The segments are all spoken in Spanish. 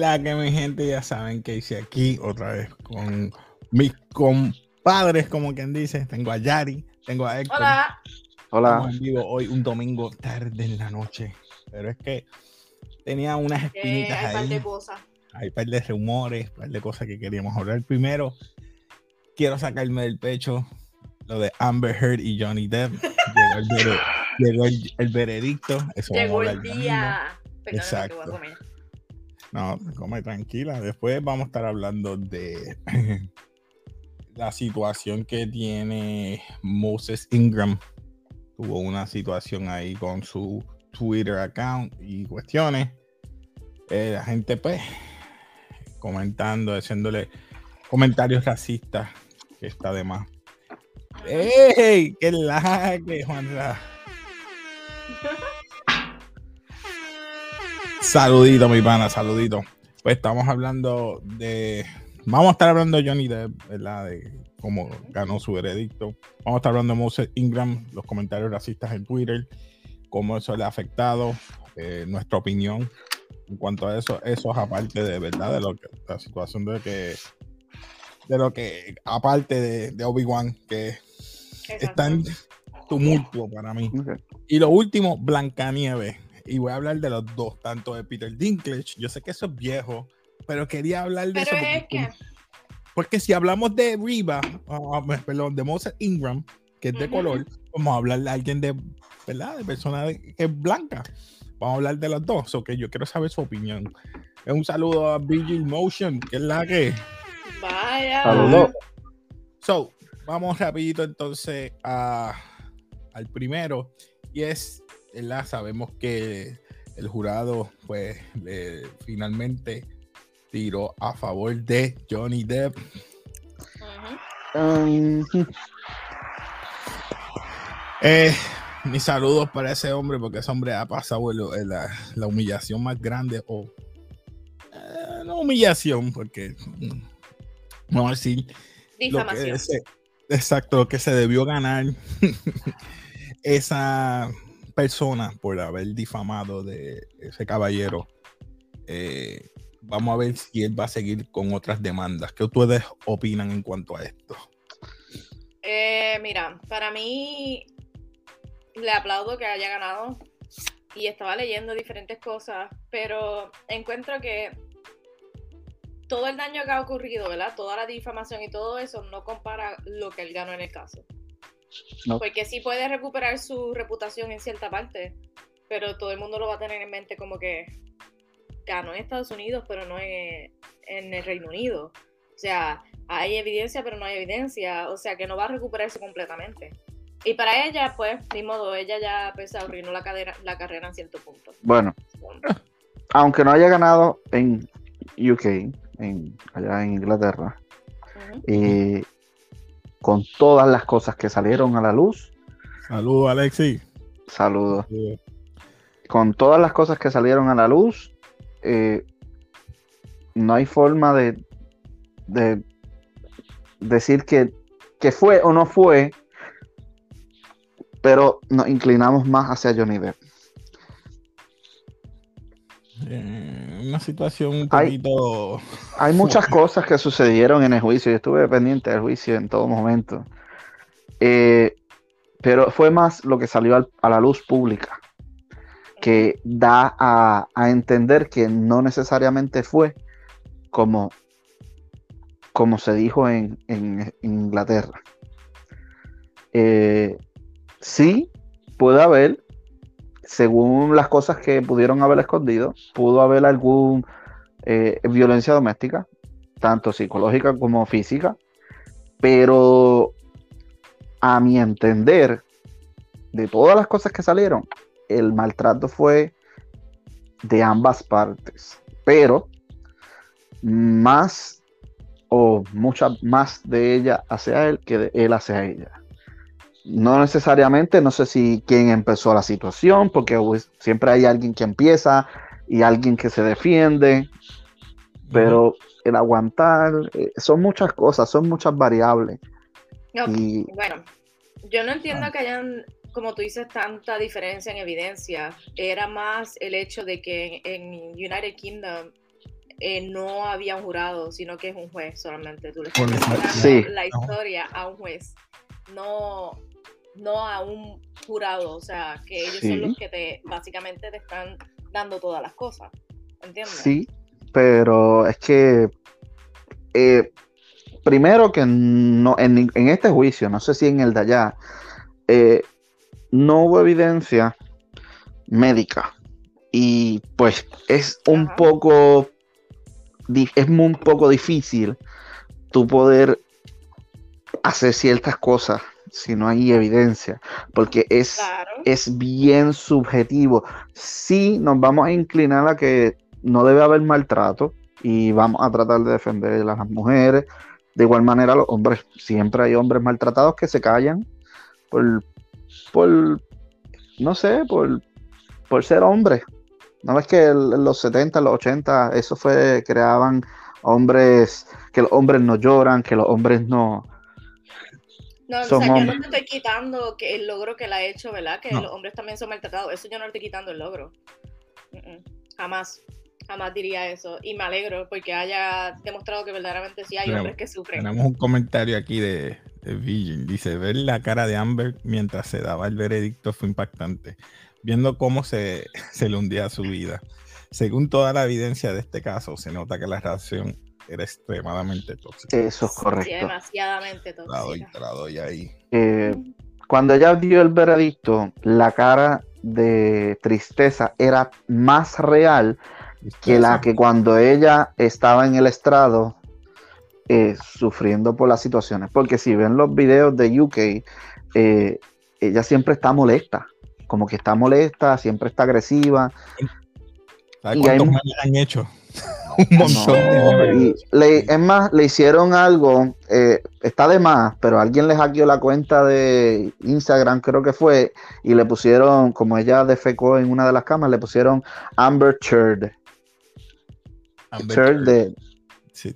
La que mi gente ya saben que hice aquí otra vez con mis compadres, como quien dice. Tengo a Yari, tengo a Héctor. Hola. Hola. Estamos en vivo hoy, un domingo tarde en la noche. Pero es que tenía unas Eh, espinitas hay par ahí. de cosas. Hay un par de rumores, un par de cosas que queríamos hablar. Primero, quiero sacarme del pecho lo de Amber Heard y Johnny Depp. Llegó el, llegó el- el veredicto. Eso Llegó el día. Perdóname que voy a Exacto. comer. No, come tranquila. Después vamos a estar hablando de la situación que tiene Moses Ingram. Tuvo una situación ahí con su Twitter account y cuestiones. Eh, la gente, pues, comentando, haciéndole comentarios racistas, que está de más. ¡Ey! ¡Qué la que Juanra! Saludito, mi pana, saludito. Pues estamos hablando de. Vamos a estar hablando de Johnny Depp, ¿verdad? De cómo ganó su veredicto. Vamos a estar hablando de Moses Ingram, los comentarios racistas en Twitter, cómo eso le ha afectado, eh, nuestra opinión en cuanto a eso. Eso es aparte de verdad, de lo que, la situación de que. De lo que, aparte de, de Obi-Wan, que está en tumulto para mí. Y lo último, Blancanieves. Y voy a hablar de los dos, tanto de Peter Dinklage. Yo sé que eso es viejo, pero quería hablar de Pero eso. es porque, que. porque si hablamos de Riva, ah, perdón, de Moses Ingram, que es de Ujú. color, vamos a hablar de alguien de, ¿verdad? De persona de- que es blanca. Vamos a hablar de los dos, o que yo quiero saber su opinión. Un saludo a Vigil Motion, que es la que. Vaya. Saludos. So, vamos rapidito entonces a, al primero. Y es, ¿verdad? Sabemos que el jurado, pues, le- finalmente tiró a favor de Johnny Depp. Ujú. Um, Eh, mis saludos para ese hombre, porque ese hombre ha pasado el- el- la, la humillación más grande, o eh, no humillación, porque mm, vamos a decir lo que Difamación. se- exacto, lo que se debió ganar esa persona por haber difamado de ese caballero. Eh, vamos a ver si él va a seguir con otras demandas. ¿Qué ustedes opinan en cuanto a esto? Eh, mira, para mí le aplaudo que haya ganado y estaba leyendo diferentes cosas, pero encuentro que todo el daño que ha ocurrido, ¿verdad? Toda la difamación y todo eso no compara lo que él ganó en el caso. No. Porque sí puede recuperar su reputación en cierta parte, pero todo el mundo lo va a tener en mente como que ganó en Estados Unidos, pero no en, en el Reino Unido. O sea, hay evidencia, pero no hay evidencia. O sea, que no va a recuperarse completamente. Y para ella, pues, ni modo, ella ya pues, arruinó la, cadera- la carrera en cierto punto. bueno, aunque no haya ganado en UK, en, allá en Inglaterra, Ujú. y con todas las cosas que salieron a la luz, Saludos, Alexi. saludos. Con todas las cosas que salieron a la luz, eh, no hay forma de, de decir que, que fue o no fue, pero nos inclinamos más hacia Johnny Depp. Eh, una situación un Hay- poquito. Hay muchas cosas que sucedieron en el juicio. Yo estuve pendiente del juicio en todo momento. Eh, pero fue más lo que salió al- a la luz pública, que da a, a entender que no necesariamente fue como, como se dijo en, en Inglaterra. Eh, sí, puede haber, según las cosas que pudieron haber escondido, pudo haber algún eh, violencia doméstica, tanto psicológica como física, pero a mi entender, de todas las cosas que salieron, el maltrato fue de ambas partes, pero más o mucha más de ella hacia él que de él hacia ella. No necesariamente, no sé si quién empezó la situación, porque pues, siempre hay alguien que empieza y alguien que se defiende, pero el aguantar, eh, son muchas cosas, son muchas variables. No, Y Bueno, yo no entiendo Ah. que hayan, como tú dices, tanta diferencia en evidencia. Era más el hecho de que en, United Kingdom eh, no había un jurado, sino que es un juez solamente. Tú le estás Sí. la historia a un juez, no, no a un jurado. O sea, que ellos Sí. son los que te básicamente te están dando todas las cosas. ¿Entiendes? Sí, pero es que eh, primero que no en, este juicio, no sé si en el de allá, eh, no hubo evidencia médica y pues es un Ajá. poco es muy- un poco difícil tú poder hacer ciertas cosas si no hay evidencia, porque es Claro. es bien subjetivo. Sí, nos vamos a inclinar a que no debe haber maltrato y vamos a tratar de defender a las mujeres. De igual manera, los hombres, siempre hay hombres maltratados que se callan por, por no sé, por, por ser hombres. ¿No ves que en los 70, los 80, eso fue, creaban hombres, que los hombres no lloran, que los hombres no... No, o sea, yo no te estoy quitando que el logro que él ha hecho, ¿verdad? Que No. los hombres también son maltratados. Eso yo no le estoy quitando el logro. Mm, mm. Jamás. Jamás diría eso. Y me alegro porque haya demostrado que verdaderamente sí hay Tenemos- hombres que sufren. Tenemos un comentario aquí de, de Virgin. Dice, ver la cara de Amber mientras se daba el veredicto fue impactante, viendo cómo se, se le hundía su vida. Según toda la evidencia de este caso, se nota que la relación era extremadamente tóxica. Eso es Sí, correcto. demasiadamente Te la doy, tóxica. la doy ahí. Eh, cuando ella dio el veredicto, la cara de tristeza era más real que la que cuando ella estaba en el estrado eh, sufriendo por las situaciones. Porque si ven los videos de UK, eh, ella siempre está molesta. Como que está molesta, siempre está agresiva. ¿Sabes cuántos hay- memes han hecho? Un montón de No, memes. y le- es más, le hicieron algo, eh, está de más, pero alguien le hackeó la cuenta de Instagram, creo que fue, y le pusieron, como ella defecó en una de las camas, le pusieron Amber Turd. Amber Turd. de- Sí,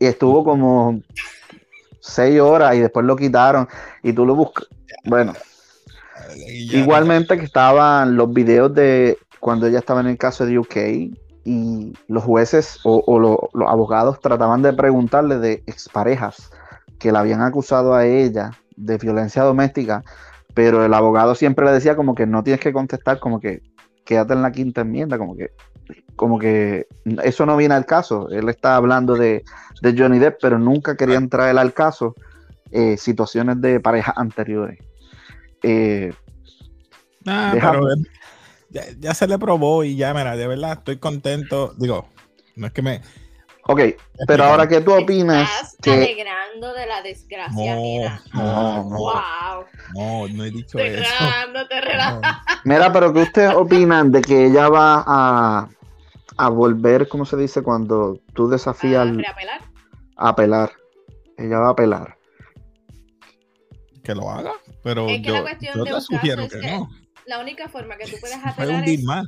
y estuvo como seis horas y después lo quitaron. Y tú lo buscas. Bueno, igualmente que estaban los videos de cuando ella estaba en el caso de UK y los jueces o, o lo- los abogados trataban de preguntarle de exparejas que la habían acusado a ella de violencia doméstica, pero el abogado siempre le decía como que no tienes que contestar, como que quédate en la quinta enmienda, como que como que eso no viene al caso. Él está hablando de, de Johnny Depp, pero nunca querían traer al caso eh, situaciones de parejas anteriores. Eh, Nah, Deja- pero es- ya, ya se le probó y ya, mira, de verdad estoy contento. Digo, no es que me. ok, pero ahora que tú opinas Estás que alegrando de la desgracia No, ajena. no, no. Wow. No, no he dicho Te eso. relajando, te relajando. No. Mira, pero ¿qué ustedes opinan de que ella va a, a volver, ¿cómo se dice? Cuando tú desafías A reapelar. a apelar. Ella va a apelar. Que lo haga, pero Es que yo, la cuestión yo de te un sugiero caso que es que no. La única forma que tú puedes apelar es más.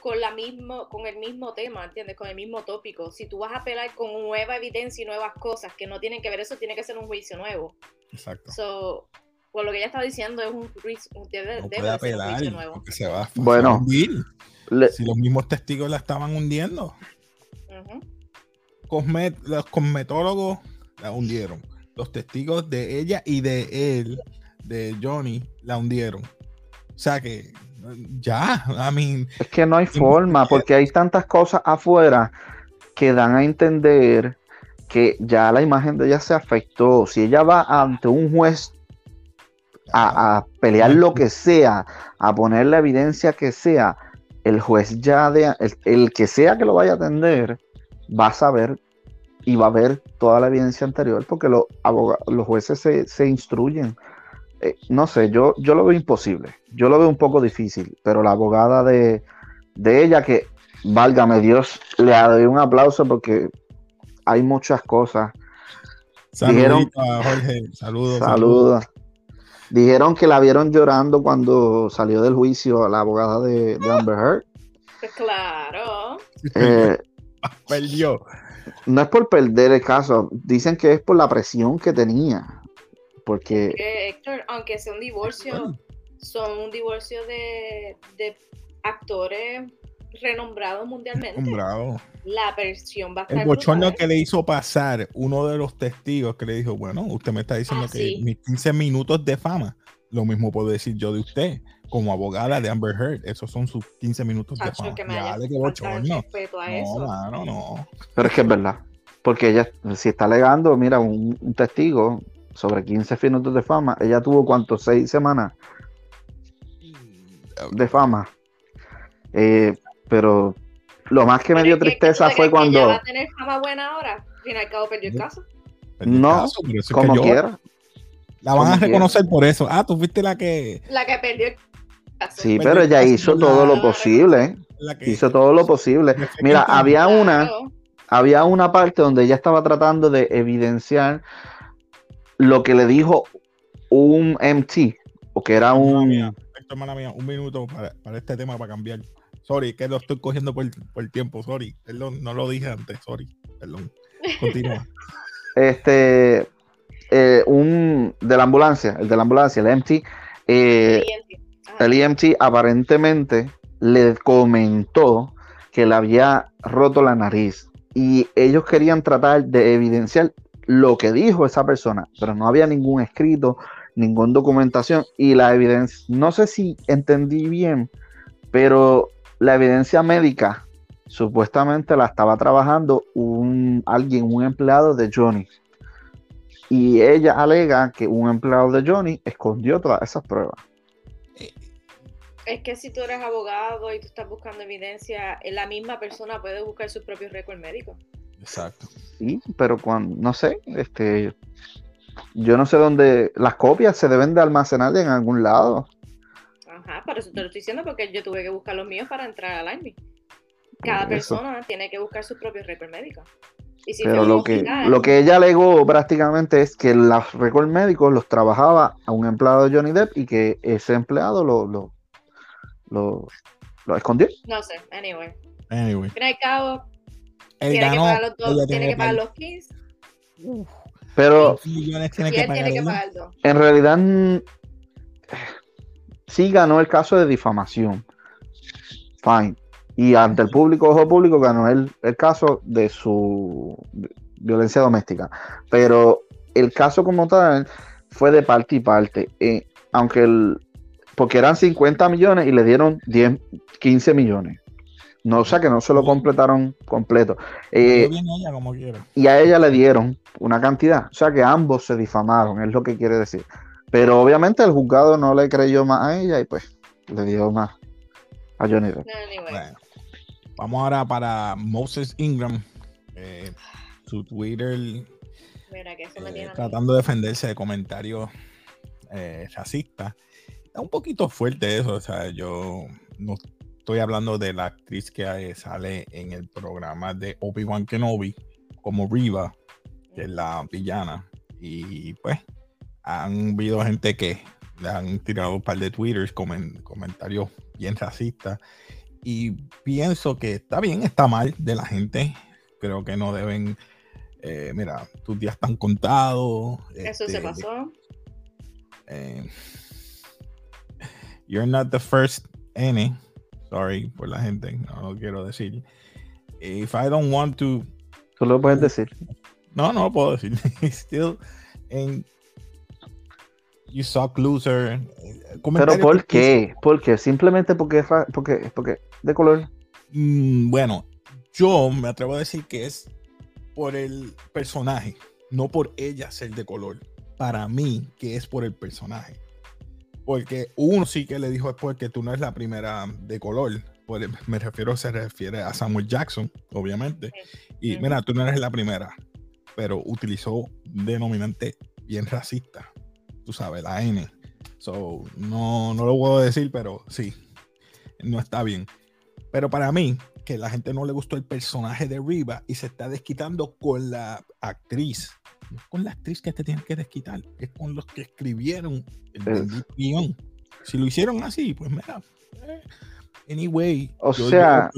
con, la mismo, con el mismo tema, ¿entiendes? Con el mismo tópico. Si tú vas a apelar con nueva evidencia y nuevas cosas que no tienen que ver, eso tiene que ser un juicio nuevo. Exacto. So, por lo que ella está diciendo, es un, juicio- un- debe, No debe puede de ser un apelar juicio nuevo. se va, Bueno. a hundir. Le- Si los mismos testigos la estaban hundiendo. Cosmet- los cosmetólogos la hundieron. Los testigos de ella y de él, de Johnny, la hundieron. O sea que ya, I mean, Es que no hay forma, porque- hay tantas cosas afuera que dan a entender que ya la imagen de ella se afectó. Si ella va ante un juez a, a pelear lo que sea, a poner la evidencia que sea, el juez ya de el, el que sea que lo vaya a atender va a saber y va a ver toda la evidencia anterior porque los aboga- los jueces se, se instruyen. Eh, no sé, yo, yo lo veo imposible, yo lo veo un poco difícil, pero la abogada de, de ella que, válgame Dios, le doy un aplauso porque hay muchas cosas. Dijeron- Jorge, saludos. Saludos. Dijeron que la vieron llorando cuando salió del juicio a la abogada de, de Amber Heard. Claro. Eh, Perdió. no es por perder el caso, dicen que es por la presión que tenía. Porque Que, Héctor, aunque sea un divorcio, Bueno, son un divorcio de, de actores renombrado mundialmente. Nombrado. La versión va a estar El bochorno brutal. que le hizo pasar uno de los testigos que le dijo, bueno, usted me está diciendo Ah, que sí. mis 15 minutos de fama, lo mismo puedo decir yo de usted, como abogada de Amber Heard, esos son sus 15 minutos de fama. que me Ya, de bochorno. a No, eso. mano, no. Pero es que es verdad. Porque ella, si está alegando, mira, un, un testigo sobre 15 minutos de fama, ella tuvo cuántos, seis semanas de fama. Eh, pero lo más que me dio que- tristeza ¿tú fue que cuando, va a tener fama buena ahora? Al fin y al cabo perdió el caso. Perdió el No, caso, como yo- quiera. La van como a quiera. reconocer por eso. Ah, tú fuiste la que. La que perdió el caso. Sí, Perdió pero el ella caso hizo todo lo posible. Que Hizo todo lo posible. Mira, había una, había una parte donde ella estaba tratando de evidenciar lo que le dijo un MT, o que era un... hermana mía, un minuto para, para este tema para cambiar. Sorry, que lo estoy cogiendo por, por tiempo. Sorry, perdón, no lo dije antes. Sorry, perdón. Continúa. este eh, un de la ambulancia, el de la ambulancia, el MT, eh, el EMT aparentemente le comentó que le había roto la nariz y ellos querían tratar de evidenciar lo que dijo esa persona, pero no había ningún escrito, ninguna documentación y la evidencia, no sé si entendí bien, pero la evidencia médica supuestamente la estaba trabajando un alguien, un empleado de Johnny. Y ella alega que un empleado de Johnny escondió todas esas pruebas. Es que si tú eres abogado y tú estás buscando evidencia, la misma persona puede buscar sus propios récords médicos. Exacto. Sí, pero cuando, no sé, este, yo no sé dónde las copias se deben de almacenar en algún lado. Ajá, por eso te lo estoy diciendo, porque yo tuve que buscar los míos para entrar al Army. Cada eso. persona tiene que buscar sus propios récords médicos. Y si Pero lo que, lo que ella alegó prácticamente es que los récords médicos los trabajaba a un empleado de Johnny Depp y que ese empleado lo, lo, lo, lo escondió. No sé, anyway. Anyway, Al cabo, tiene que pagar los tiene que pagar los 15 Pero millones tiene que pagar. tiene que en realidad sí ganó el caso de difamación. Fine. Y ante el público, ojo público, ganó el, el caso de su violencia doméstica. Pero el caso como tal fue de parte y parte. Eh, aunque el, porque eran 50 millones y le dieron 10, 15 millones. No, o sea que no se lo completaron completo. Eh, Yo bien ella como quiera. y a ella le dieron una cantidad. O sea que ambos se difamaron, es lo que quiere decir. Pero obviamente el juzgado no le creyó más a ella y pues le dio más a Johnny Depp. Bueno, vamos ahora para Moses Ingram. eh, su Twitter Mira que eso me eh, tratando de defenderse de comentarios eh, racistas. Está un poquito fuerte eso, o sea, yo no estoy hablando de la actriz que eh, sale en el programa de Obi-Wan Kenobi como Riva, que es la villana. Y pues han habido gente que le han tirado un par de twitters, comen- comentarios bien racistas. Y pienso que está bien, está mal de la gente. Creo que no deben, eh, mira, tus días están contados. Eso se este, pasó. eh, you're not the first N. Sorry por la gente, no lo quiero decir. If I don't want to, Tú lo puedes decir. no, no lo puedo decir. Still, and you suck loser. Pero ¿por qué? ¿Por qué? Simplemente porque porque, porque de color. Mm, bueno, yo me atrevo a decir que es por el personaje, no por ella ser de color. Para mí, que es por el personaje. Porque uno sí que le dijo después que tú no eres la primera de color. Por- me refiero, se refiere a Samuel Jackson, obviamente. Y mira, tú no eres la primera, pero utilizó denominante bien racista. Tú sabes, la N. So, no, no lo puedo decir, pero sí, no está bien. Pero para mí, que la gente no le gustó el personaje de Riva y se está desquitando con la actriz. No es con la actriz que te tienes que desquitar, es con los que escribieron el guion. Si lo hicieron así, pues mira. eh, Anyway, O yo sea-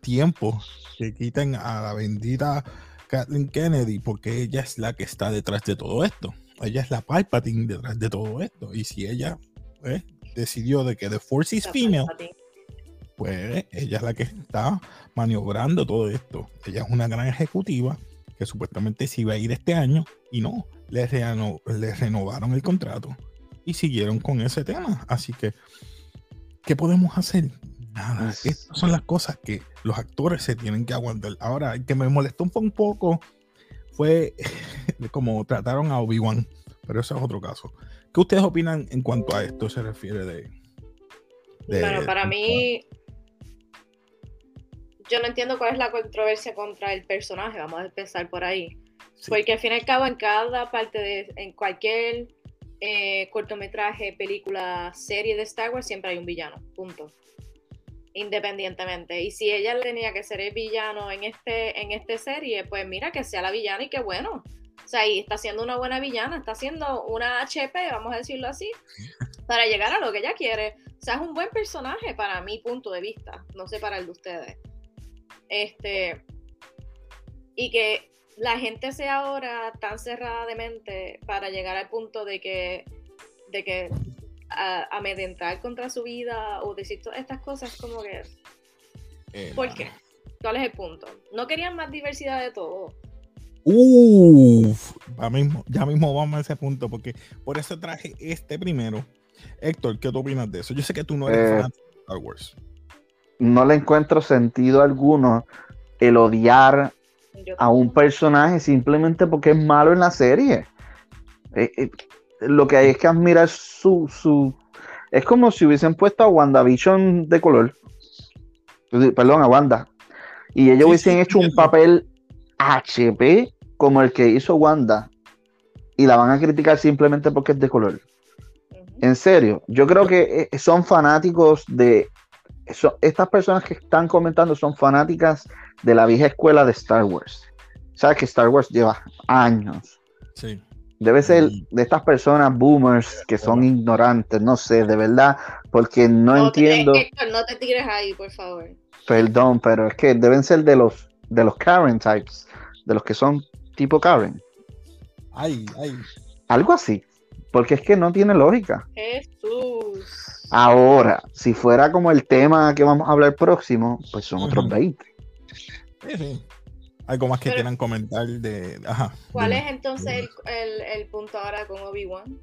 tiempo que quiten a la bendita Kathleen Kennedy porque ella es la que está detrás de todo esto. Ella es la Palpatine detrás de todo esto. Y si ella pues, decidió de que The Force is female, pues ella es la que está maniobrando todo esto. Ella es una gran ejecutiva que supuestamente se iba a ir este año y no, le, le renovaron el contrato y siguieron con ese tema. Así que, ¿qué podemos hacer? Nada, estas son las cosas que los actores se tienen que aguantar. Ahora, el que me molestó un poco fue como trataron a Obi-Wan, pero eso es otro caso. ¿Qué ustedes opinan en cuanto a esto se refiere de... bueno, para mí, yo no entiendo cuál es la controversia contra el personaje, vamos a empezar por ahí. Porque al fin y al cabo, en cada parte de, en cualquier eh, cortometraje, película, serie de Star Wars, siempre hay un villano, punto. Independientemente. Y si ella tenía que ser el villano en este, en esta serie, pues mira que sea la villana y qué bueno. O sea, y está siendo una buena villana, está siendo una HP, vamos a decirlo así, para llegar a lo que ella quiere. O sea, es un buen personaje para mi punto de vista, no sé para el de ustedes. Este, y que la gente sea ahora tan cerrada de mente para llegar al punto de que, de que amedrentar contra su vida o decir todas estas cosas como que... Eh, ¿Por qué? ¿Cuál es el punto? No querían más diversidad de todo. Uf, ya mismo, ya mismo vamos a ese punto, porque por eso traje este primero. Héctor, ¿qué tú opinas de eso? Yo sé que tú no eres eh, fan de Star Wars. No le encuentro sentido alguno el odiar a un personaje simplemente porque es malo en la serie. Eh, eh, lo que hay es que admirar su, su... Es como si hubiesen puesto a WandaVision de color. Perdón, a Wanda. Y ellos hubiesen hecho un papel HP como el que hizo Wanda. Y la van a criticar simplemente porque es de color. En serio, yo creo que eh, son fanáticos de... estas personas que están comentando son fanáticas de la vieja escuela de Star Wars. Sabes que Star Wars lleva años. Sí. Debe ser de estas personas boomers que son ignorantes, no sé, de verdad, porque no, entiendo. no te tires ahí, por favor. Perdón, pero es que deben ser de los de los Karen types, de los que son tipo Karen. Ay, ay. Algo así, porque es que no tiene lógica. Jesús. Ahora, si fuera como el tema que vamos a hablar próximo, pues son otros 20. Sí, sí. Algo más que quieran comentar de. Ajá, ¿Cuál es entonces el, el, punto ahora con Obi-Wan?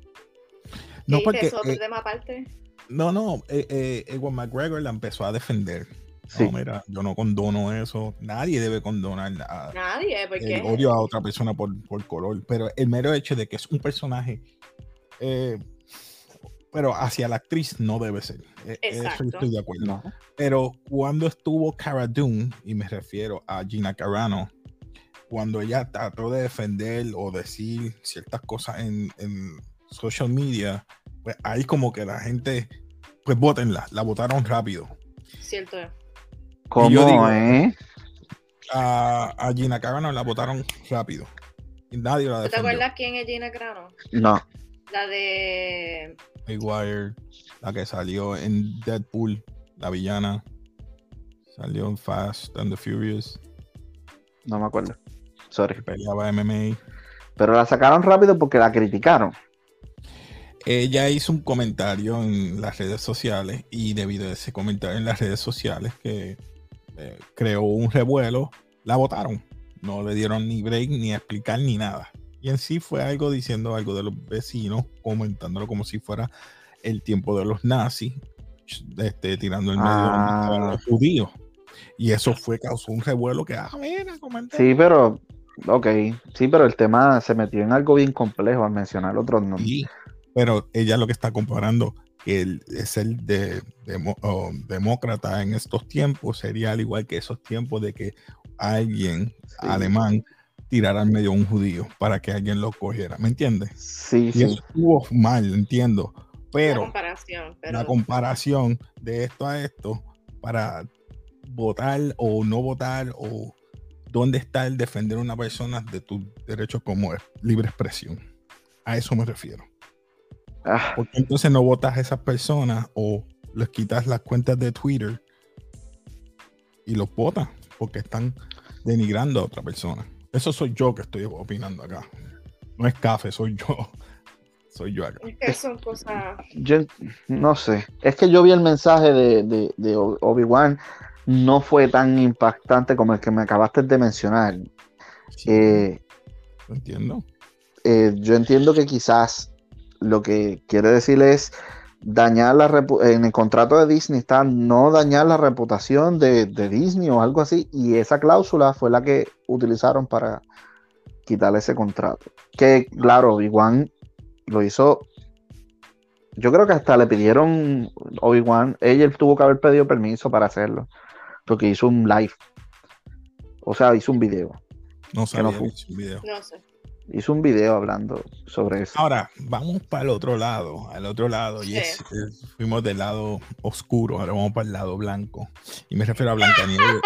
No, porque. otro eh, tema aparte? No, no. Eh, eh, Ewan McGregor la empezó a defender. No, mira, yo no condono eso. Nadie debe condonar nada. Nadie, porque. El odio a otra persona por, por color. Pero el mero hecho de que es un personaje. Eh, pero hacia la actriz no debe ser. E, eso estoy de acuerdo. Pero cuando estuvo Cara Dune, y me refiero a Gina Carano, cuando ella trató de defender o decir ciertas cosas en, social media, pues ahí como que la gente, pues votenla, la votaron rápido. Cierto. ¿Cómo, eh? A, a, Gina Carano la votaron rápido. Y nadie la defendió. ¿Te acuerdas quién es Gina Carano? No. La de Maguire, la que salió en Deadpool, la villana. Salió en Fast and the Furious. No me acuerdo. Sorry. peleaba MMA. Pero la sacaron rápido porque la criticaron. Ella hizo un comentario en las redes sociales y debido a ese comentario en las redes sociales que eh, creó un revuelo, la votaron. No le dieron ni break, ni explicar, ni nada. Y en sí fue algo diciendo algo de los vecinos, comentándolo como si fuera el tiempo de los nazis, este, tirando el medio a ah. los judíos. Y eso fue, causó un revuelo que, ah, mira, Sí, pero, ok, sí, pero el tema se metió en algo bien complejo al mencionar otros nombres. Sí, pero ella lo que está comparando que es el de, demócrata en estos tiempos sería al igual que esos tiempos de que alguien alemán tirar al medio a un judío para que alguien lo cogiera, ¿me entiendes? Sí, y sí. Eso estuvo mal, entiendo, pero la comparación, la comparación de esto a esto para votar o no votar o dónde está el defender a una persona de tus derechos como libre expresión. A eso me refiero. Ah. Porque entonces no votas a esas personas o les quitas las cuentas de Twitter y los votas porque están denigrando a otra persona. Eso soy yo que estoy opinando acá. No es café, soy yo. soy yo acá. Es que son cosas. Yo no sé. Es que yo vi el mensaje de, de, Obi-Wan. No fue tan impactante como el que me acabaste de mencionar. Sí, Eh, lo entiendo. eh, yo entiendo que quizás lo que quiere decir es dañar la repu- en el contrato de Disney está no dañar la reputación de, de Disney o algo así y esa cláusula fue la que utilizaron para quitarle ese contrato que claro Obi-Wan lo hizo yo creo que hasta le pidieron Obi-Wan ella tuvo que haber pedido permiso para hacerlo porque hizo un live o sea hizo un video No que no sabía fue. que hizo un video. No sé. Hizo un video hablando sobre eso Ahora, vamos para el otro lado, al otro lado, y Sí. es, es- fuimos del lado oscuro, ahora vamos para el lado blanco. Y me refiero a Blancanieves.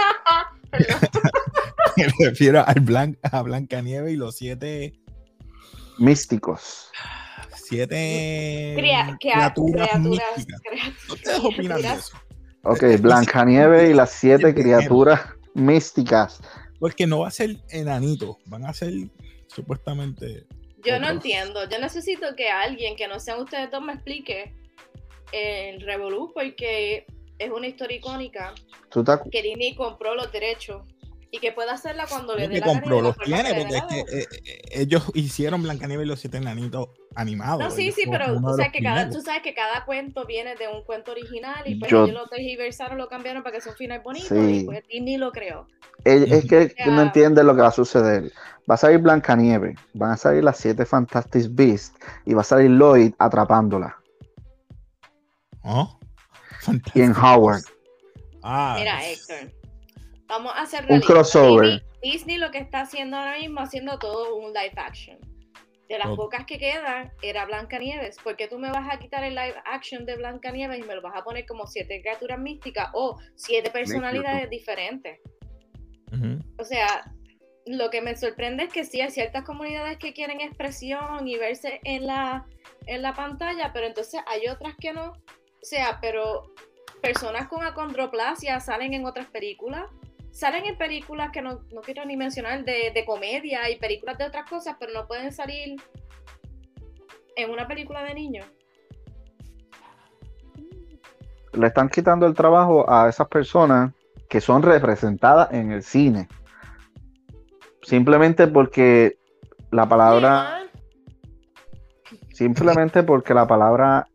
me refiero al blan a Blancanieves y los siete, místicos siete Crea- criaturas criaturas. místicas. criaturas- ¿Ustedes opinan de eso? Ok, Blancanieves y las siete Siete criaturas místicas. Porque no va a ser enanito, van a ser supuestamente. Yo no entiendo. Yo necesito que alguien que no sean ustedes dos me explique el Revolú porque es una historia icónica ¿Tú te que Disney compró los derechos y que puede hacerla cuando le dé la gana compró, la los tiene, porque es que gana. eh, eh, ellos hicieron Blancanieves y los siete enanitos animados. No, sí, sí, pero tú sabes, que cada, primeros. tú sabes que cada cuento viene de un cuento original y pues Yo- ellos lo tergiversaron, lo cambiaron para que sea un final bonito Sí. y pues Disney lo creó. Es, es que tú no Ya. entiendes lo que va a suceder. Va a salir Blancanieves, van a salir las siete Fantastic Beasts y va a salir Lloyd atrapándola. ¿Oh? Y en Howard. Ah, Mira, Héctor, vamos a hacer Un crossover. Disney, Disney lo que está haciendo ahora mismo, haciendo todo un live action. De las pocas que quedan, era Blancanieves. ¿Por qué tú me vas a quitar el live action de Blancanieves y me lo vas a poner como siete criaturas místicas o siete personalidades diferentes? O sea, lo que me sorprende es que sí hay ciertas comunidades que quieren expresión y verse en la, en la pantalla, pero entonces hay otras que no. O sea, pero personas con acondroplasia salen en otras películas, salen en películas que no, no quiero ni mencionar de, de comedia y películas de otras cosas, pero no pueden salir en una película de niños. Le están quitando el trabajo a esas personas que son representadas en el cine. Simplemente porque la palabra, simplemente porque la palabra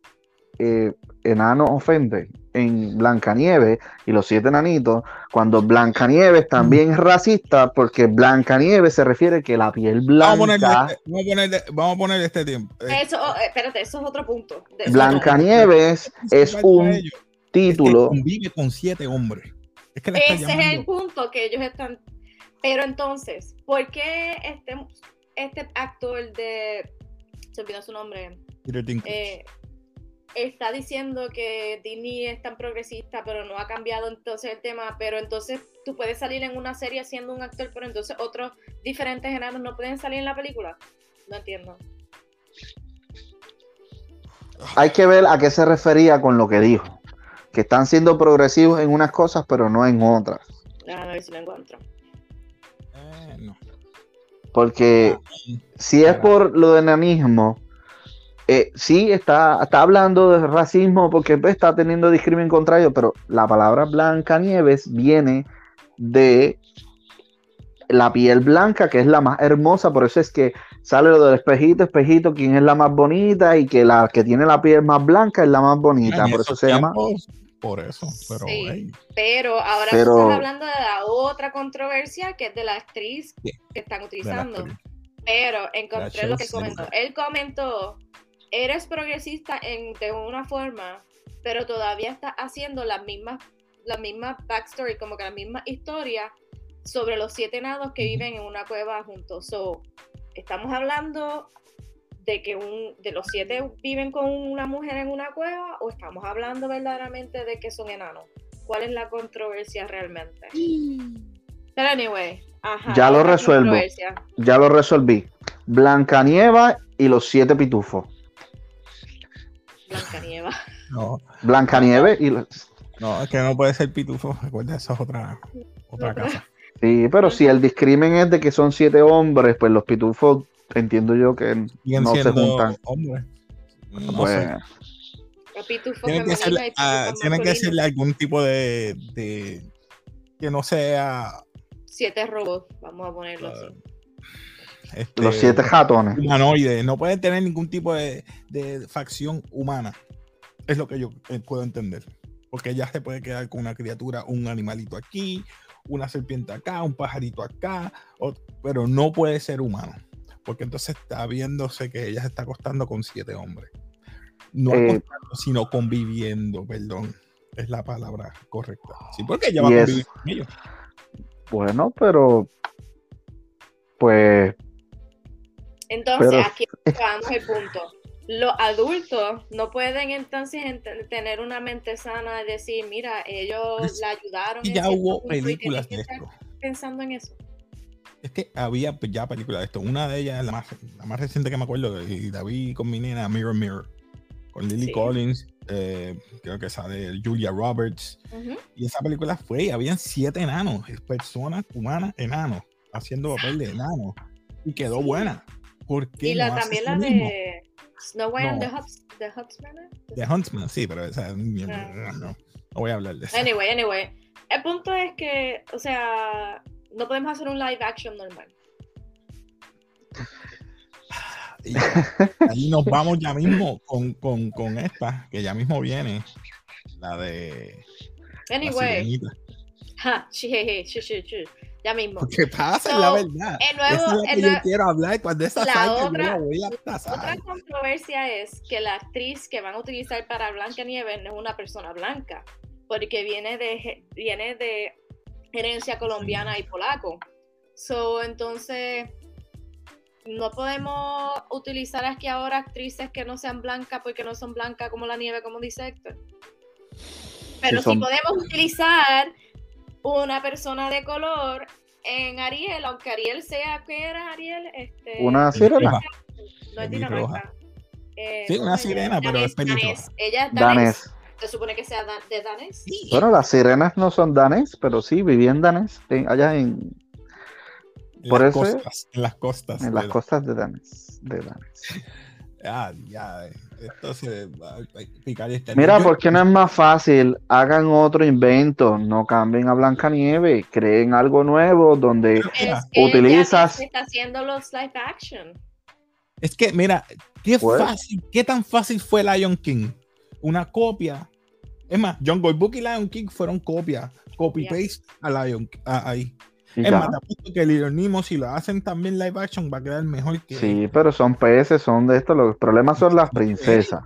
eh, enano ofende en Blancanieves y los siete enanitos, cuando Blancanieves también es racista, porque Blancanieves se refiere que la piel Vamos a ponerle blanca, este, vamos a ponerle, vamos a ponerle este tiempo. Eh, Eso, oh, eh, espérate, eso es otro punto. De- Blancanieves es un ellos. Es que título. convive con siete hombres. Es que Ese es el punto que ellos están. Pero entonces, ¿por qué este, este actor de. Se olvidó su nombre. Peter Dinklage. eh, está diciendo que Disney es tan progresista, pero no ha cambiado entonces el tema. Pero entonces tú puedes salir en una serie siendo un actor, pero entonces otros diferentes enanos no pueden salir en la película. No entiendo. Hay que ver a qué se refería con lo que dijo. Que están siendo progresivos en unas cosas, pero no en otras. Déjame ver si lo encuentro. Eh, no. Porque si es por lo de enanismo, eh, sí está, está hablando de racismo porque pues, está teniendo discriminación contra ellos, pero la palabra Blancanieves viene de la piel blanca, que es la más hermosa, por eso es que sale lo del espejito, espejito, quién es la más bonita y que la que tiene la piel más blanca es la más bonita, por eso se llama... Por eso, pero Sí. hey, Pero ahora tú Pero- estás hablando de la otra controversia que es de la actriz que están utilizando. Pero encontré lo que él comentó. Él comentó, eres progresista en, de una forma, pero todavía estás haciendo las mismas, la misma backstory, como que la misma historia sobre los siete nados que viven en una cueva juntos. So, estamos hablando de que un, de los siete viven con una mujer en una cueva o estamos hablando verdaderamente de que son enanos. ¿Cuál es la controversia realmente? Pero anyway, ajá, Ya lo resuelvo. Ya lo resolví. Blancanieva y los siete pitufos. No, Blancanieves y los... no, es que no puede ser pitufo. Recuerda, esa es otra, otra casa. Sí, pero si el discrimen es de que son siete hombres, pues los pitufos entiendo yo que Siguen no se juntan. hombres. No pues, sé. Tienen que, y ah, tienen que hacerle algún tipo de, de- que no sea Siete robots, vamos a ponerlo así. este, los siete ratones. humanoide, no pueden tener ningún tipo de, de facción humana. Es lo que yo eh, puedo entender. Porque ya se puede quedar con una criatura, un animalito aquí, una serpiente acá, un pajarito acá, o- pero no puede ser humano. Porque entonces está viéndose que ella se está acostando con siete hombres. No Eh, acostando, sino conviviendo, perdón. Es la palabra correcta. Sí, porque ella va a es- convivir con ellos. Bueno, pero pues Entonces, Pero- aquí vamos el punto. Los adultos no pueden entonces ent- tener una mente sana y decir, mira, ellos Es- la ayudaron. Y ya hubo películas de esto. Pensando en eso. Es que había ya películas de esto. Una de ellas, la más, la más reciente que me acuerdo, y la vi con mi nena, Mirror Mirror, con Lily Sí. Collins, eh, creo que sale Julia Roberts. Y esa película fue, y habían siete enanos, personas humanas, enanos, haciendo papel de enanos. Y quedó Sí. buena. ¿Por qué Y la, no también la de Snow White and No. the, Hunts, the Huntsman. The Huntsman, sí, pero esa, no, Ah. no, no voy a hablar de eso. Anyway, anyway. El punto es que, o sea, no podemos hacer un live action normal. Y ahí nos vamos ya mismo con, con, con esta, que ya mismo viene, la de la Anyway, sirenita. Ja, shi, shi, shi, ya mismo. ¿Qué pasa? So, la verdad. el nuevo- Esa es la el que yo quiero hablar. Cuando esa La salga, yo otra- la voy a Otra controversia es que la actriz que van a utilizar para Blancanieves no es una persona blanca, porque viene de, viene de herencia colombiana y polaco. So, entonces, no podemos utilizar aquí ahora actrices que no sean blancas porque no son blancas como la nieve, como dice Héctor. Pero Sí, son- sí podemos utilizar una persona de color en Ariel, aunque Ariel sea, ¿qué era Ariel? Este, una sirena. No es. Dinamarca. Eh, Sí, ¿cómo una sirena, pero es danés. Ella es danés. Danés. Se supone que sea de danés. Bueno, las sirenas no son danés, pero sí vivían danés en- allá en, En por las eso- costas. En las costas. en las de- costas de danés. De danés. Ah, ya. Esto se va a picar y este- Mira, ¿por qué no es más fácil? Hagan otro invento, no cambien a Blancanieves, creen algo nuevo donde Es que utilizas- está haciendo los live action. Es que, mira, qué Pues- fácil, qué tan fácil fue Lion King. Una copia. Es más, Jungle Book y Lion King fueron copias. Copy paste a Lion a- ahí. Es más, te apuesto que Little Nemo, si lo hacen también live action, va a quedar mejor que. Sí, pero son peces, son de esto. Los problemas son las princesas.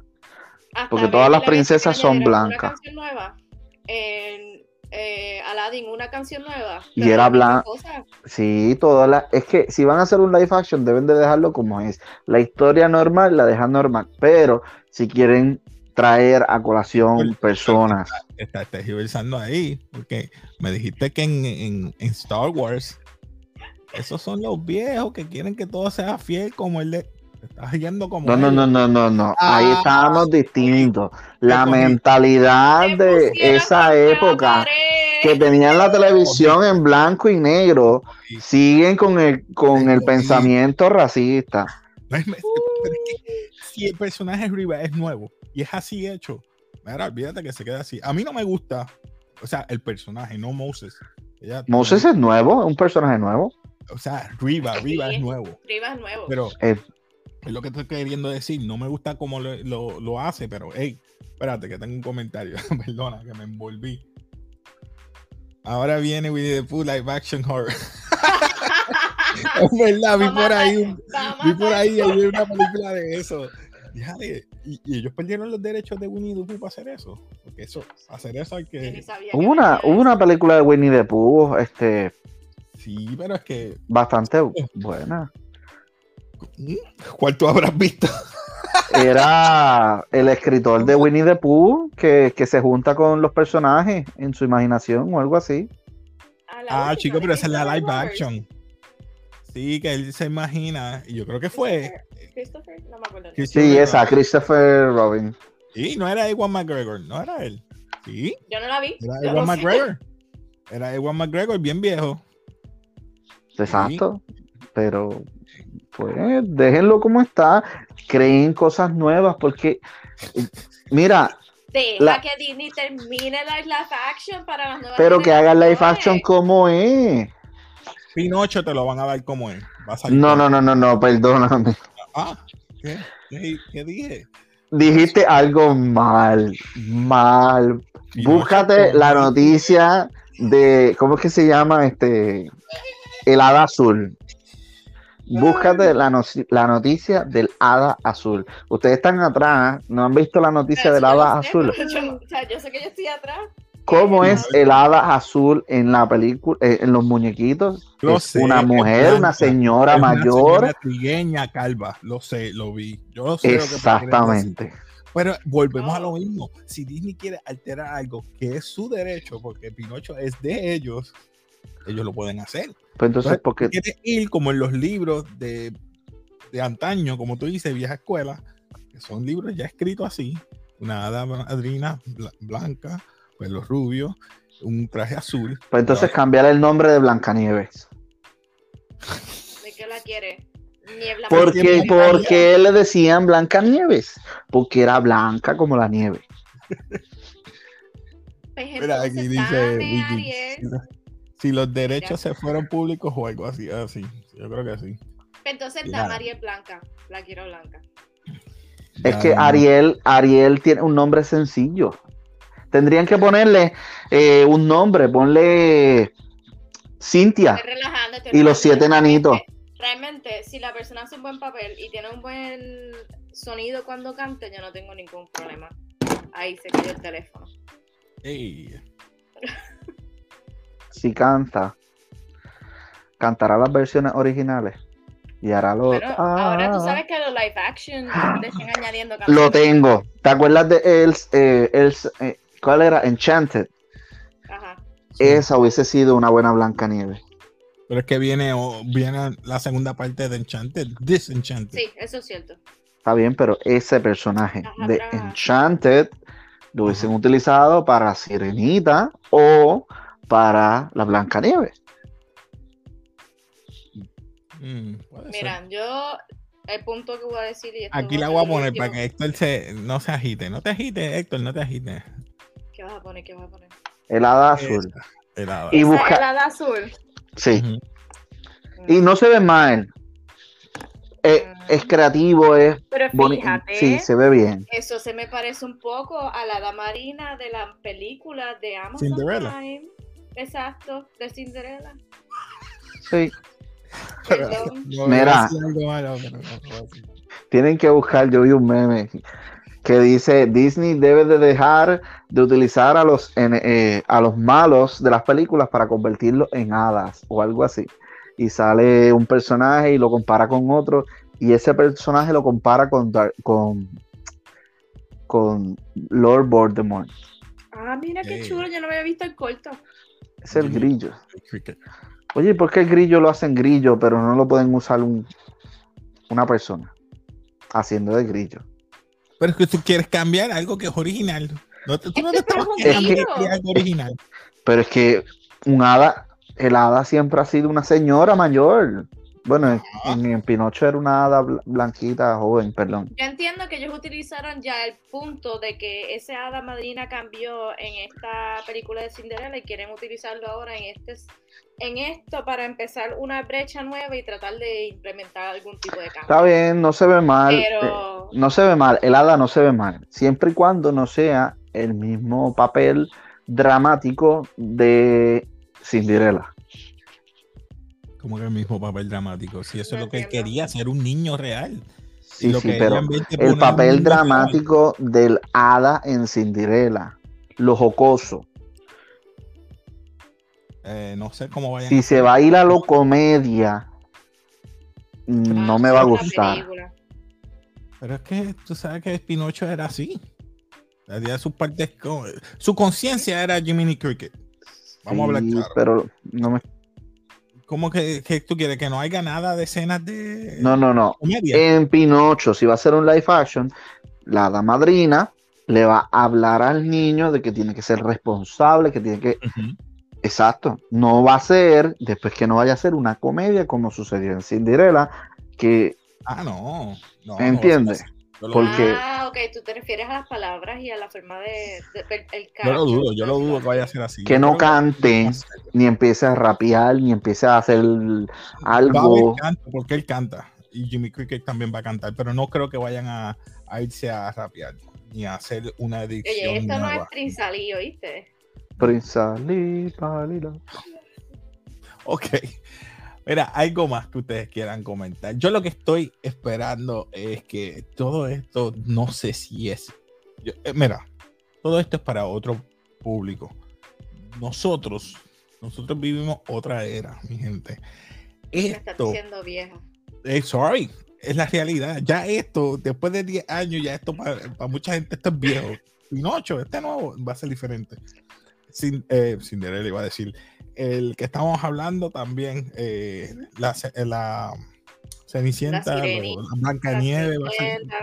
Porque todas las princesas son blancas. canción nueva. En eh, Aladdin, una canción nueva. Y era la misma blan- cosa. Sí, todas las. Es que si van a hacer un live action, deben de dejarlo como es. La historia normal la dejan normal. Pero si quieren traer a colación personas. Está, está diversando ahí, porque me dijiste que en, en- en Star Wars, esos son los viejos que quieren que todo sea fiel como el de. Estás yendo como. No, no, no, no, no, no. Ahí Ah, estábamos distintos. La mentalidad Me de esa época que tenían la televisión en blanco y negro siguen con el con el pensamiento racista. No es- es si el personaje arriba es nuevo y es así hecho, mira, olvídate que se queda así. A mí no me gusta, o sea, el personaje, no Moses. Ella- Moses es nuevo, es un personaje nuevo. O sea, Riva, Riva Sí. es nuevo. Rivas nuevo. Pero Eh, es lo que estoy queriendo decir. No me gusta cómo lo, lo- lo hace, pero hey, espérate que tengo un comentario. Perdona que me envolví. Ahora viene Winnie the Pooh live action horror. es verdad, vi por ahí, un- vi por ahí hay una película de eso. Déjale, y, y ellos perdieron los derechos de Winnie the Pooh para hacer eso. Porque eso, hacer eso hay que. hubo una, hubo una película de Winnie the Pooh, este, Sí, pero es que. bastante buena. ¿Cuál tú habrás visto? Era el escritor de Winnie the Pooh que, que se junta con los personajes en su imaginación o algo así. Ah, Ah, chico, pero esa es la live action. Sí, que él se imagina. Y yo creo que fue. Christopher- no me acuerdo. Sí, esa. Christopher Robin. Sí, no era Ewan McGregor, no era él. Sí, Yo no la vi. era Ewan no sé. McGregor. Era Ewan McGregor, bien viejo. Exacto. Pero pues déjenlo como está, creen cosas nuevas, porque, eh, mira, Deja La- que Disney termine la live action para las nuevas pero que hagan live action como es. Pinocho te lo van a dar como es. Va a salir No, no, no, no, no, perdóname. Ah, ¿qué? ¿Qué, qué dije? Dijiste algo mal, mal. Pinocho Búscate la noticia de, ¿cómo es que se llama? Este, el hada azul. Búscate la, noci- la noticia del hada azul. Ustedes están atrás, no han visto la noticia Pero del hada azul. pero yo- o sea, yo sé que yo estoy atrás. ¿Cómo es el hada azul en la película, eh, en los muñequitos? Lo Es sé, una mujer, blanca, una señora una mayor. señora trigueña, calva. Lo sé, lo vi. Yo lo sé. lo que Exactamente. Pero volvemos a lo mismo. Si Disney quiere alterar algo que es su derecho, porque Pinocho es de ellos, ellos lo pueden hacer. Pues entonces, Entonces, porque quieres ir como en los libros de, de antaño, como tú dices, vieja escuela, que son libros ya escritos así, una hada madrina bla- blanca, pelo rubio, un traje azul. pues entonces cambiar el nombre de Blancanieves. ¿De qué la quiere? Niebla. Porque, Porque le decían Blancanieves, porque era blanca como la nieve. Pues Mira, aquí entonces, dice Vicky, si, lo- si los derechos se fueron públicos o algo así, así. Yo creo que sí. Entonces, Ya. dame Ariel blanca. La quiero blanca. Es Ya, que. Ariel, Ariel tiene un nombre sencillo. Tendrían que ponerle eh, un nombre, ponle Cintia. Y los siete enanitos. Realmente- Realmente, si la persona hace un buen papel y tiene un buen sonido cuando cante, yo no tengo ningún problema. Ahí se cayó el teléfono. Ey, Si canta, cantará las versiones originales y hará lo. Bueno, ahora tú Ah. sabes que los live action le están añadiendo canciones. Lo tengo. ¿Te acuerdas de eh, eh, ¿Cuál era? Enchanted. Ajá. Esa hubiese sido una buena Blancanieves. Pero es que viene, o- viene la segunda parte de Enchanted, Disenchanted. Sí, eso es cierto. Está bien, pero ese personaje Ajá, de Enchanted lo hubiesen Ajá. utilizado para Sirenita o para la Blancanieves. Mm. Mira, yo el punto que voy a decir y esto Aquí la voy a poner último. para que Héctor se, no se agite. No te agites, Héctor, no te agites. ¿Qué vas a poner? ¿Qué vas a poner? El hada azul. El hada. Y busca- azul. Sí. Y no se ve mal. Eh, es creativo, es Pero fíjate, Sí, se ve bien. eso se me parece un poco a la hada marina de la película de Amazon Cinderella. Prime. Exacto, de Cinderella. Sí. No, Mira. malo, pero no. Tienen que buscar, yo vi un meme que dice Disney debe de dejar de utilizar a los, en- eh, a los malos de las películas para convertirlos en hadas o algo así. Y sale un personaje y lo compara con otro y ese personaje lo compara con, con, con Lord Voldemort. Ah, mira qué chulo, yo no había visto el corto. Es el Jimmy grillo. Oye, ¿por qué el grillo lo hacen grillo, pero no lo pueden usar un- una persona haciendo de grillo? Pero es que tú quieres cambiar algo que es original. No tú no te estabas algo original. Pero es que un hada, el hada siempre ha sido una señora mayor. Bueno, en, en- en Pinocho era una hada bl- blanquita, joven, perdón. Yo entiendo que ellos utilizaron ya el punto de que ese hada madrina cambió en esta película de Cinderella y quieren utilizarlo ahora en este en esto para empezar una brecha nueva y tratar de implementar algún tipo de cambio. Está bien, no se ve mal. eh, Pero no se ve mal, el hada no se ve mal. Siempre y cuando no sea el mismo papel dramático de Cinderella. Como que el mismo papel dramático. Si eso No es lo que él quería, ser un niño real. Sí, lo sí, que pero el papel real, dramático del hada en Cinderella, lo jocoso. eh, no sé cómo vayan. Si a se va a ir a lo comedia, no ah, me va a gustar. película. Pero es que tú sabes que Pinocho era así. Tenía sus partes. Su conciencia era Jiminy Cricket. Vamos a hablar claro. pero no me. ¿Cómo que, que tú quieres? Que no haya nada de escenas de No, no, no. comedia. En Pinocho, si va a ser un live action, la hada madrina le va a hablar al niño de que tiene que ser responsable, que tiene que. Exacto. No va a ser, después que no vaya a ser una comedia como sucedió en Cinderella, que, Ah, no. no ¿entiendes? Porque- Ah, ok, tú te refieres a las palabras y a la forma de, de- el yo lo dudo, yo lo dudo que vaya a ser así. Que no va cante, ni empiece a rapear, ni empiece a hacer Va a algo. canto porque él canta y Jimmy Cricket también va a cantar, pero no creo que vayan a, a irse a rapear ni a hacer una adicción Oye, esto no es Trinsalí, ¿oíste? Prinsalí, palila. Ok. Mira, algo más que ustedes quieran comentar. Yo lo que estoy esperando es que todo esto, no sé si es. yo- eh, mira, todo esto es para otro público. Nosotros, nosotros vivimos otra era, mi gente. Esto, diciendo vieja. eh, sorry, es la realidad. Ya esto, después de 10 años, ya esto para, para mucha gente esto es viejo. Pinocho, este nuevo va a ser diferente. Sin, eh, Cinderella iba a decir. El que estamos hablando también, eh, la, eh, la Cenicienta, La lo- Sirenita, la Blancanieves.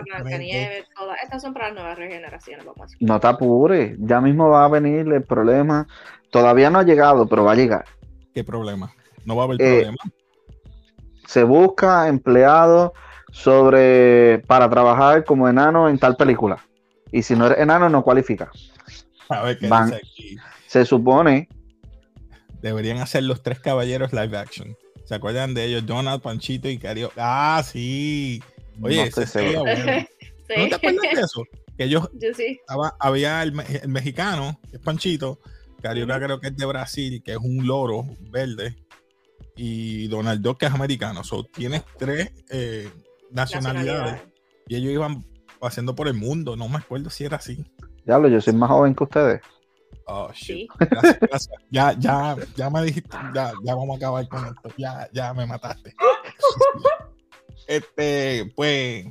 Blancanieves, todas. Estas son para las nuevas regeneraciones, vamos a decir. No te apures, ya mismo va a venir el problema. Todavía no ha llegado, pero va a llegar. ¿Qué problema? No va a haber Eh, problema. Se busca empleados sobre para trabajar como enano en tal película. Y si no eres enano, no cualifica. A ver qué van- dice aquí. Se supone, Deberían hacer los tres caballeros live action. ¿Se acuerdan de ellos? Donald, Panchito y Cario. Ah, sí. Oye, No ese estoy sería seguro. bueno. Sí. ¿No te acuerdas de eso? Que ellos Yo sí. estaba, había el, me- el mexicano, que es Panchito, Carioca creo que es de Brasil, que es un loro verde, y Donald Duck, que es americano. So, tienes tres eh, nacionalidades Nacionalidad. y ellos iban paseando por el mundo. No me acuerdo si era así. Ya lo, yo soy más joven que ustedes. Oh, shit. Sí. Gracias, gracias. Ya, ya, ya me dijiste, ya, ya vamos a acabar con esto. Ya, ya me mataste. Este, pues,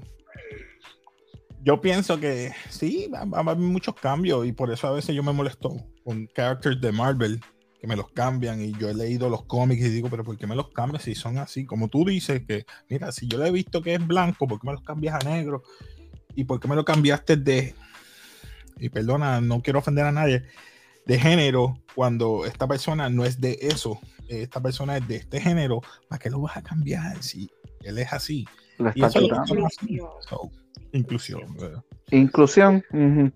yo pienso que sí, va, va a haber muchos cambios y por eso a veces yo me molesto con characters de Marvel que me los cambian y yo he leído los cómics y digo, pero ¿por qué me los cambias si son así? Como tú dices, que mira, si yo le he visto que es blanco, ¿por qué me los cambias a negro? ¿Y por qué me lo cambiaste de, y perdona, no quiero ofender a nadie, de género cuando esta persona no es de eso? Esta persona es de este género, ¿para qué lo vas a cambiar si él es así? Y eso. So, inclusión. ¿verdad? Inclusión. ujú.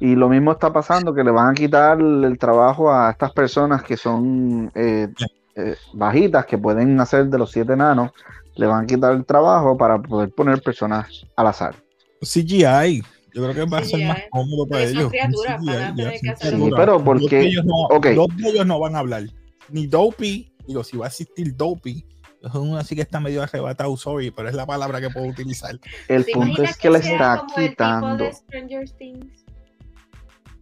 Y lo mismo está pasando, que le van a quitar el trabajo a estas personas que son eh, eh, bajitas, que pueden hacer de los siete enanos, le van a quitar el trabajo para poder poner personas al azar. CGI. Yo creo que va a ser más cómodo para ellos. criaturas, ya, que pero Dos porque, de ellos no, ok. dos de ellos no van a hablar. Ni Dopey, digo, si va a existir Dopey, es uno así que está medio arrebatado, sorry, pero es la palabra que puedo utilizar. el ¿Te punto es que le está como el tipo quitando. de Stranger Things?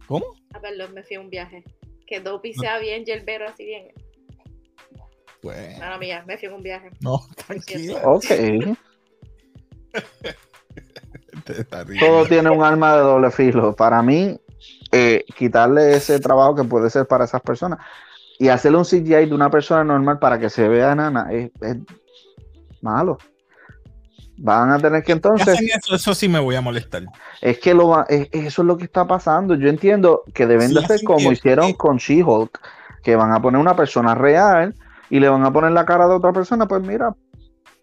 ¿Cómo? A perdón, me fui a un viaje. Que Dopey sea bien yerbero, así bien. Pues, Mala mía, me fui a un viaje. no, tranquila. Ok. todo tiene un arma de doble filo. Para mí, eh, quitarle ese trabajo que puede ser para esas personas y hacerle un CGI de una persona normal para que se vea nana es, es malo. Van a tener que entonces, eso, eso sí me voy a molestar. es que lo va- es- eso es lo que está pasando. Yo entiendo que deben Sí, de hacer como que- hicieron con She-Hulk, que van a poner una persona real y le van a poner la cara de otra persona. Pues mira,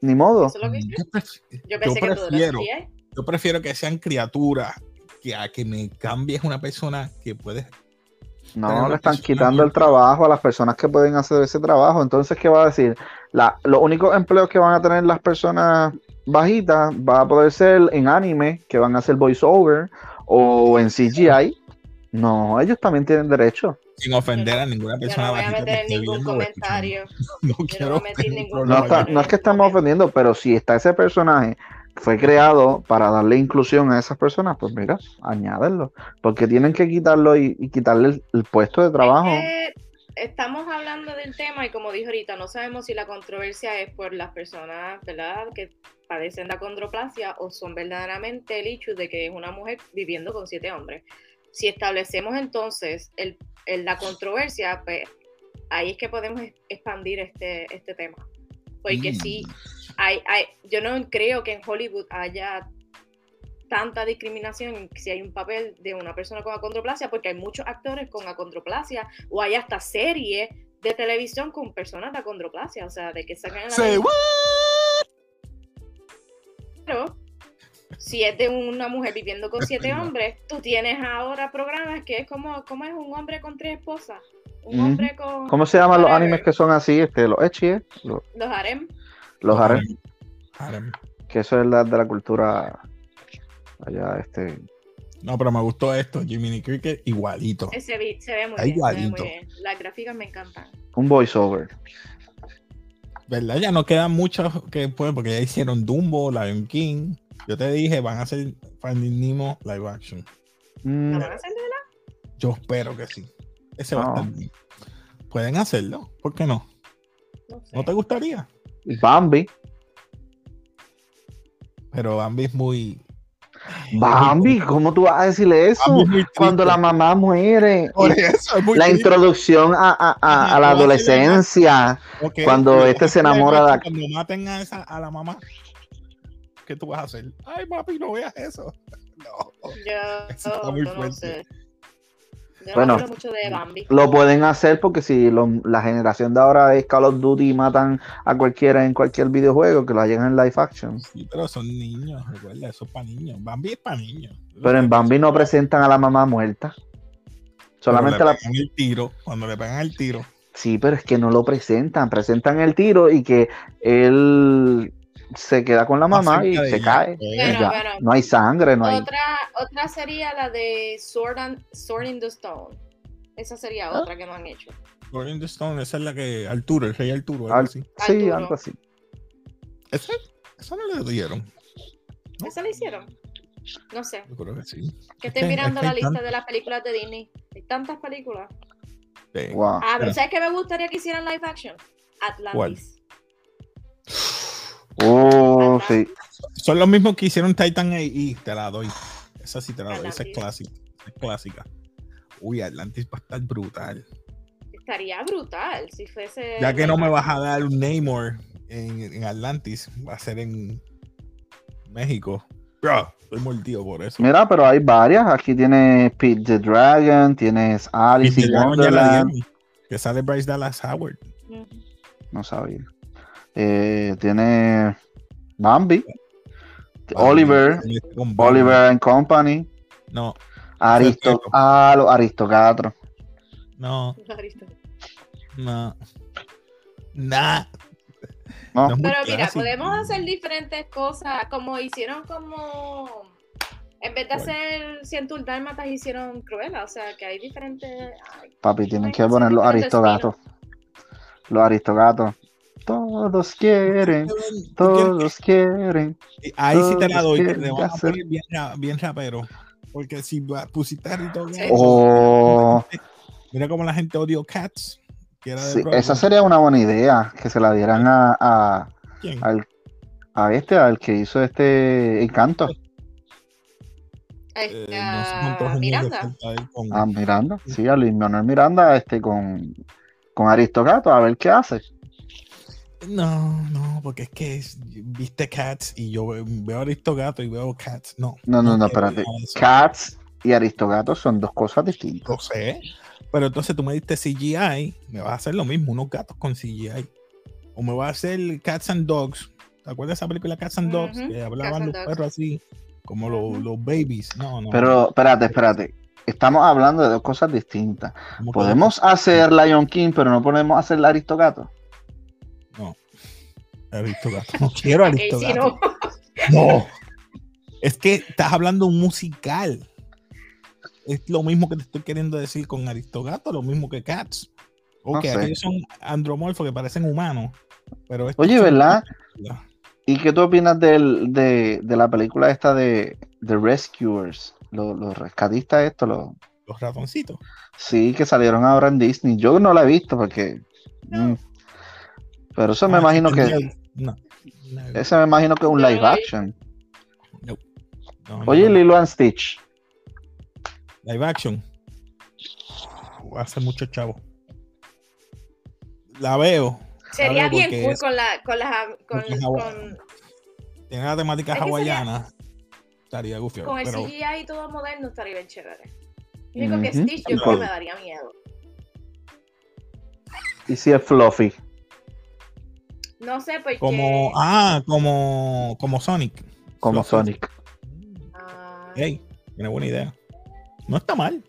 ni modo. ¿Eso es lo que Yo, pref- Yo yo pensé que todo era prefiero, CGI. Yo prefiero que sean criaturas que a que me cambies una persona que puedes Pero No, le están quitando el trabajo a las personas que pueden hacer ese trabajo. Entonces, ¿qué va a decir? La, los únicos empleos que van a tener las personas bajitas va a poder ser en anime, que van a hacer voiceover, o en CGI. No, ellos también tienen derecho. sin ofender a ninguna Yo persona no voy a meter ningún comentario. No no quiero No, está- no es que estamos ofendiendo, pero si está ese personaje fue creado para darle inclusión a esas personas, pues mira, añádenlo. Porque tienen que quitarlo y, y quitarle el, el puesto de trabajo. Es que estamos hablando del tema y como dijo ahorita, no sabemos si la controversia es por las personas, ¿verdad? Que padecen de acondroplasia o son verdaderamente el hecho de que es una mujer viviendo con siete hombres. Si establecemos entonces el, el- la controversia, pues ahí es que podemos expandir este, este tema. Porque Mm. sí, hay, hay, yo no creo que en Hollywood haya tanta discriminación si hay un papel de una persona con acondroplasia, porque hay muchos actores con acondroplasia o hay hasta series de televisión con personas de acondroplasia, o sea, de que sacan a la Say what? si es de una mujer viviendo con siete hombres, tú tienes ahora programas que es como, ¿cómo es un hombre con tres esposas? Un hombre con... ¿Cómo se llaman los animes que son así? Este, los echi, ¿eh? los, Los harem. Los harem, Harem. que eso es la de la cultura allá, este. No, pero me gustó esto, Jiminy Cricket igualito. Ese vi- se ve muy Está bien, se ve igualito. muy bien. Las gráficas me encantan. Un voiceover. ¿Verdad? Ya no quedan muchos que pueden, porque ya hicieron Dumbo, Lion King. Yo te dije, van a hacer Finding Nemo live action. Mm, ¿Lo van a hacer de verdad? Yo espero que sí. Ese va a estar bien. Pueden hacerlo, ¿por qué no? No sé. ¿No te gustaría? Bambi. Pero Bambi es muy. Bambi, ¿cómo tú vas a decirle eso? Cuando la mamá muere. Por y eso es muy La triste. introducción a, a- a- la adolescencia. Cuando pero este se enamora de- Cuando maten a, esa, a la mamá, ¿qué tú vas a hacer? Ay, papi, no veas eso. No. Eso está muy no fuerte. sé. Yo Bueno. no me acuerdo mucho de Bambi. Lo pueden hacer porque si lo- la generación de ahora es Call of Duty y matan a cualquiera en cualquier videojuego, que lo hagan en live action. Sí, pero son niños, recuerda, eso es para niños. Bambi es para niños. Pero en Bambi no presentan a la mamá muerta. Solamente la... le pegan el tiro, cuando le pegan el tiro. Sí, pero es que no lo presentan. Presentan el tiro y que él se queda con la mamá y se ella. cae. Pues, Bueno, ya. bueno. No hay sangre, no hay... Otra, otra sería la de Sword, and, Sword in the Stone. Esa sería Ah. otra que no han hecho. Rolling the Stone, esa es la que. Arturo, el rey Arturo. algo Al- así. Sí, Arturo. algo así. ¿Esa, esa no le dieron. ¿No? ¿Esa la hicieron? No sé. Yo creo que sí. Que Es estoy mirando que la lista de las películas de Disney. Hay tantas películas. Sí. Wow. Ah, pero Pero- ¿sabes qué me gustaría que hicieran live action? Atlantis. Oh, sí. Son los mismos que hicieron Titan AI, te la doy. Esa sí te la doy, esa es clásica. esa es clásica. Uy, Atlantis va a estar brutal. Estaría brutal si fuese. Ya que no me vas a dar un Namor en, en Atlantis, va a ser en México. Bro, estoy mordido por eso. Mira, pero hay varias. Aquí tienes Pete the Dragon, tienes Alice Y in ya la Wonderland. que sale Bryce Dallas Howard. No sabía. Eh, tiene Bambi, Oliver. Oliver and Company, No, Aristo, ah, los Aristocatros. no, no. Nah. No. No Pero mira, clásico. podemos hacer diferentes cosas, como hicieron como... En vez de hacer Cientul Dálmatas, hicieron Cruella, o sea, que hay diferentes... ay, Papi, tienen que poner los Aristogatos. Los Aristogatos. Todos quieren, ¿Tú quieres todos quieren. que- Ahí sí te la doy, le van a poner bien, bien rapero. Porque si pusiste a. Gato, Oh, Mira cómo la gente odió Cats. Que era de sí, esa sería una buena idea, que se la dieran a, a, a este, al que hizo este encanto, Eh, no Miranda. con- a Miranda, sí, a Luis Manuel Miranda, este, con, con Aristogato, a ver qué hace. No, no, porque es que es- viste Cats y yo ve- veo Aristogato y veo Cats. No, No, no, no, espérate. nada de eso. Cats y Aristogato son dos cosas distintas. Lo sé. Pero entonces tú me diste CGI, me vas a hacer lo mismo, unos gatos con CGI. O me vas a hacer Cats and Dogs. ¿Te acuerdas de esa película Cats and Dogs? Que hablaban los Dogs. perros así, como los, los babies. No, no. Pero, espérate, espérate. Estamos hablando de dos cosas distintas. ¿Cómo que- Podemos hacer Lion King, pero no podemos hacer Aristogato. No. Aristogato. No quiero si Aristogato. no, No. Es que estás hablando de un musical. Es lo mismo que te estoy queriendo decir con Aristogato, lo mismo que Cats. Ok, No sé. aquellos son andromorfos que parecen humanos. Pero Oye, ¿verdad? ¿Y qué tú opinas del- de, de la película esta de The Rescuers? Los, los rescatistas estos, los, Los ratoncitos. sí, que salieron ahora en Disney. Yo no la he visto porque... No. mm. Pero eso me Ah, imagino que... No. No. Ese me imagino que es un Yo live action. No, no, Oye, no. Lilo and Stitch. Live action. Hace mucho chavo. La veo. sería veo bien cool es- con la, con las, con, Tiene la temática Es que sería- hawaiana. Estaría gufio. con el Pero CGI y todo moderno estaría bien chévere. Lo único que. Stitch yo creo que me daría miedo. Y si es Fluffy. No sé, porque... como. Ah, como. Como Sonic. como. Sonic. Ah, Hey, tiene buena idea. No está mal,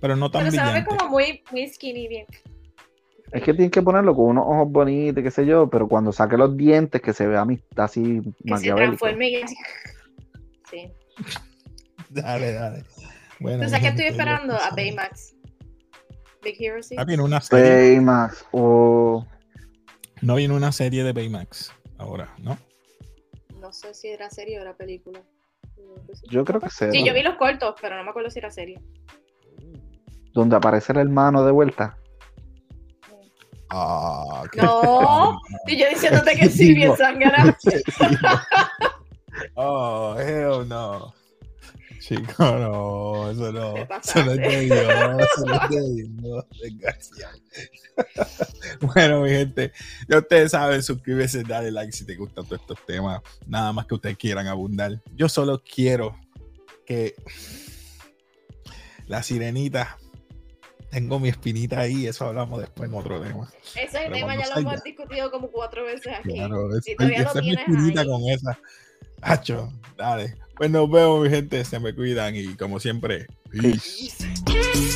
pero no tan pero se va a ver brillante. como muy, muy skinny bien. Es que tienes que ponerlo con unos ojos bonitos, qué sé yo, pero cuando saque los dientes que se vea así Que se transforme y así. Sí. Dale, dale. Bueno, ¿Tú sabes qué estoy esperando? ya A. Baymax. Big Hero 6. Ah, viene una serie. Baymax, o No viene una serie de Baymax ahora, ¿no? No sé si era serie o era película. yo creo que sé. Sí, yo vi los cortos, pero no me acuerdo si era serie. Donde aparece el hermano de vuelta. Ah, qué No, y yo diciéndote que sí, bien sangana. Oh, hell no. Chico, no, eso no. Eso no es de. Dios, eso no es de Dios. Bueno, mi gente, ya ustedes saben, suscríbete, dale like si te gustan todos estos temas. Nada más que ustedes quieran abundar. Yo solo quiero que la sirenita, tengo mi espinita ahí, eso hablamos después en otro tema. Ese Pero tema ya lo hemos discutido como cuatro veces aquí. Claro, es, Y todavía lo esa es mi espinita ahí. con esa. Hacho, dale. Pues nos vemos, mi gente. Se me cuidan y como siempre, peace. Peace.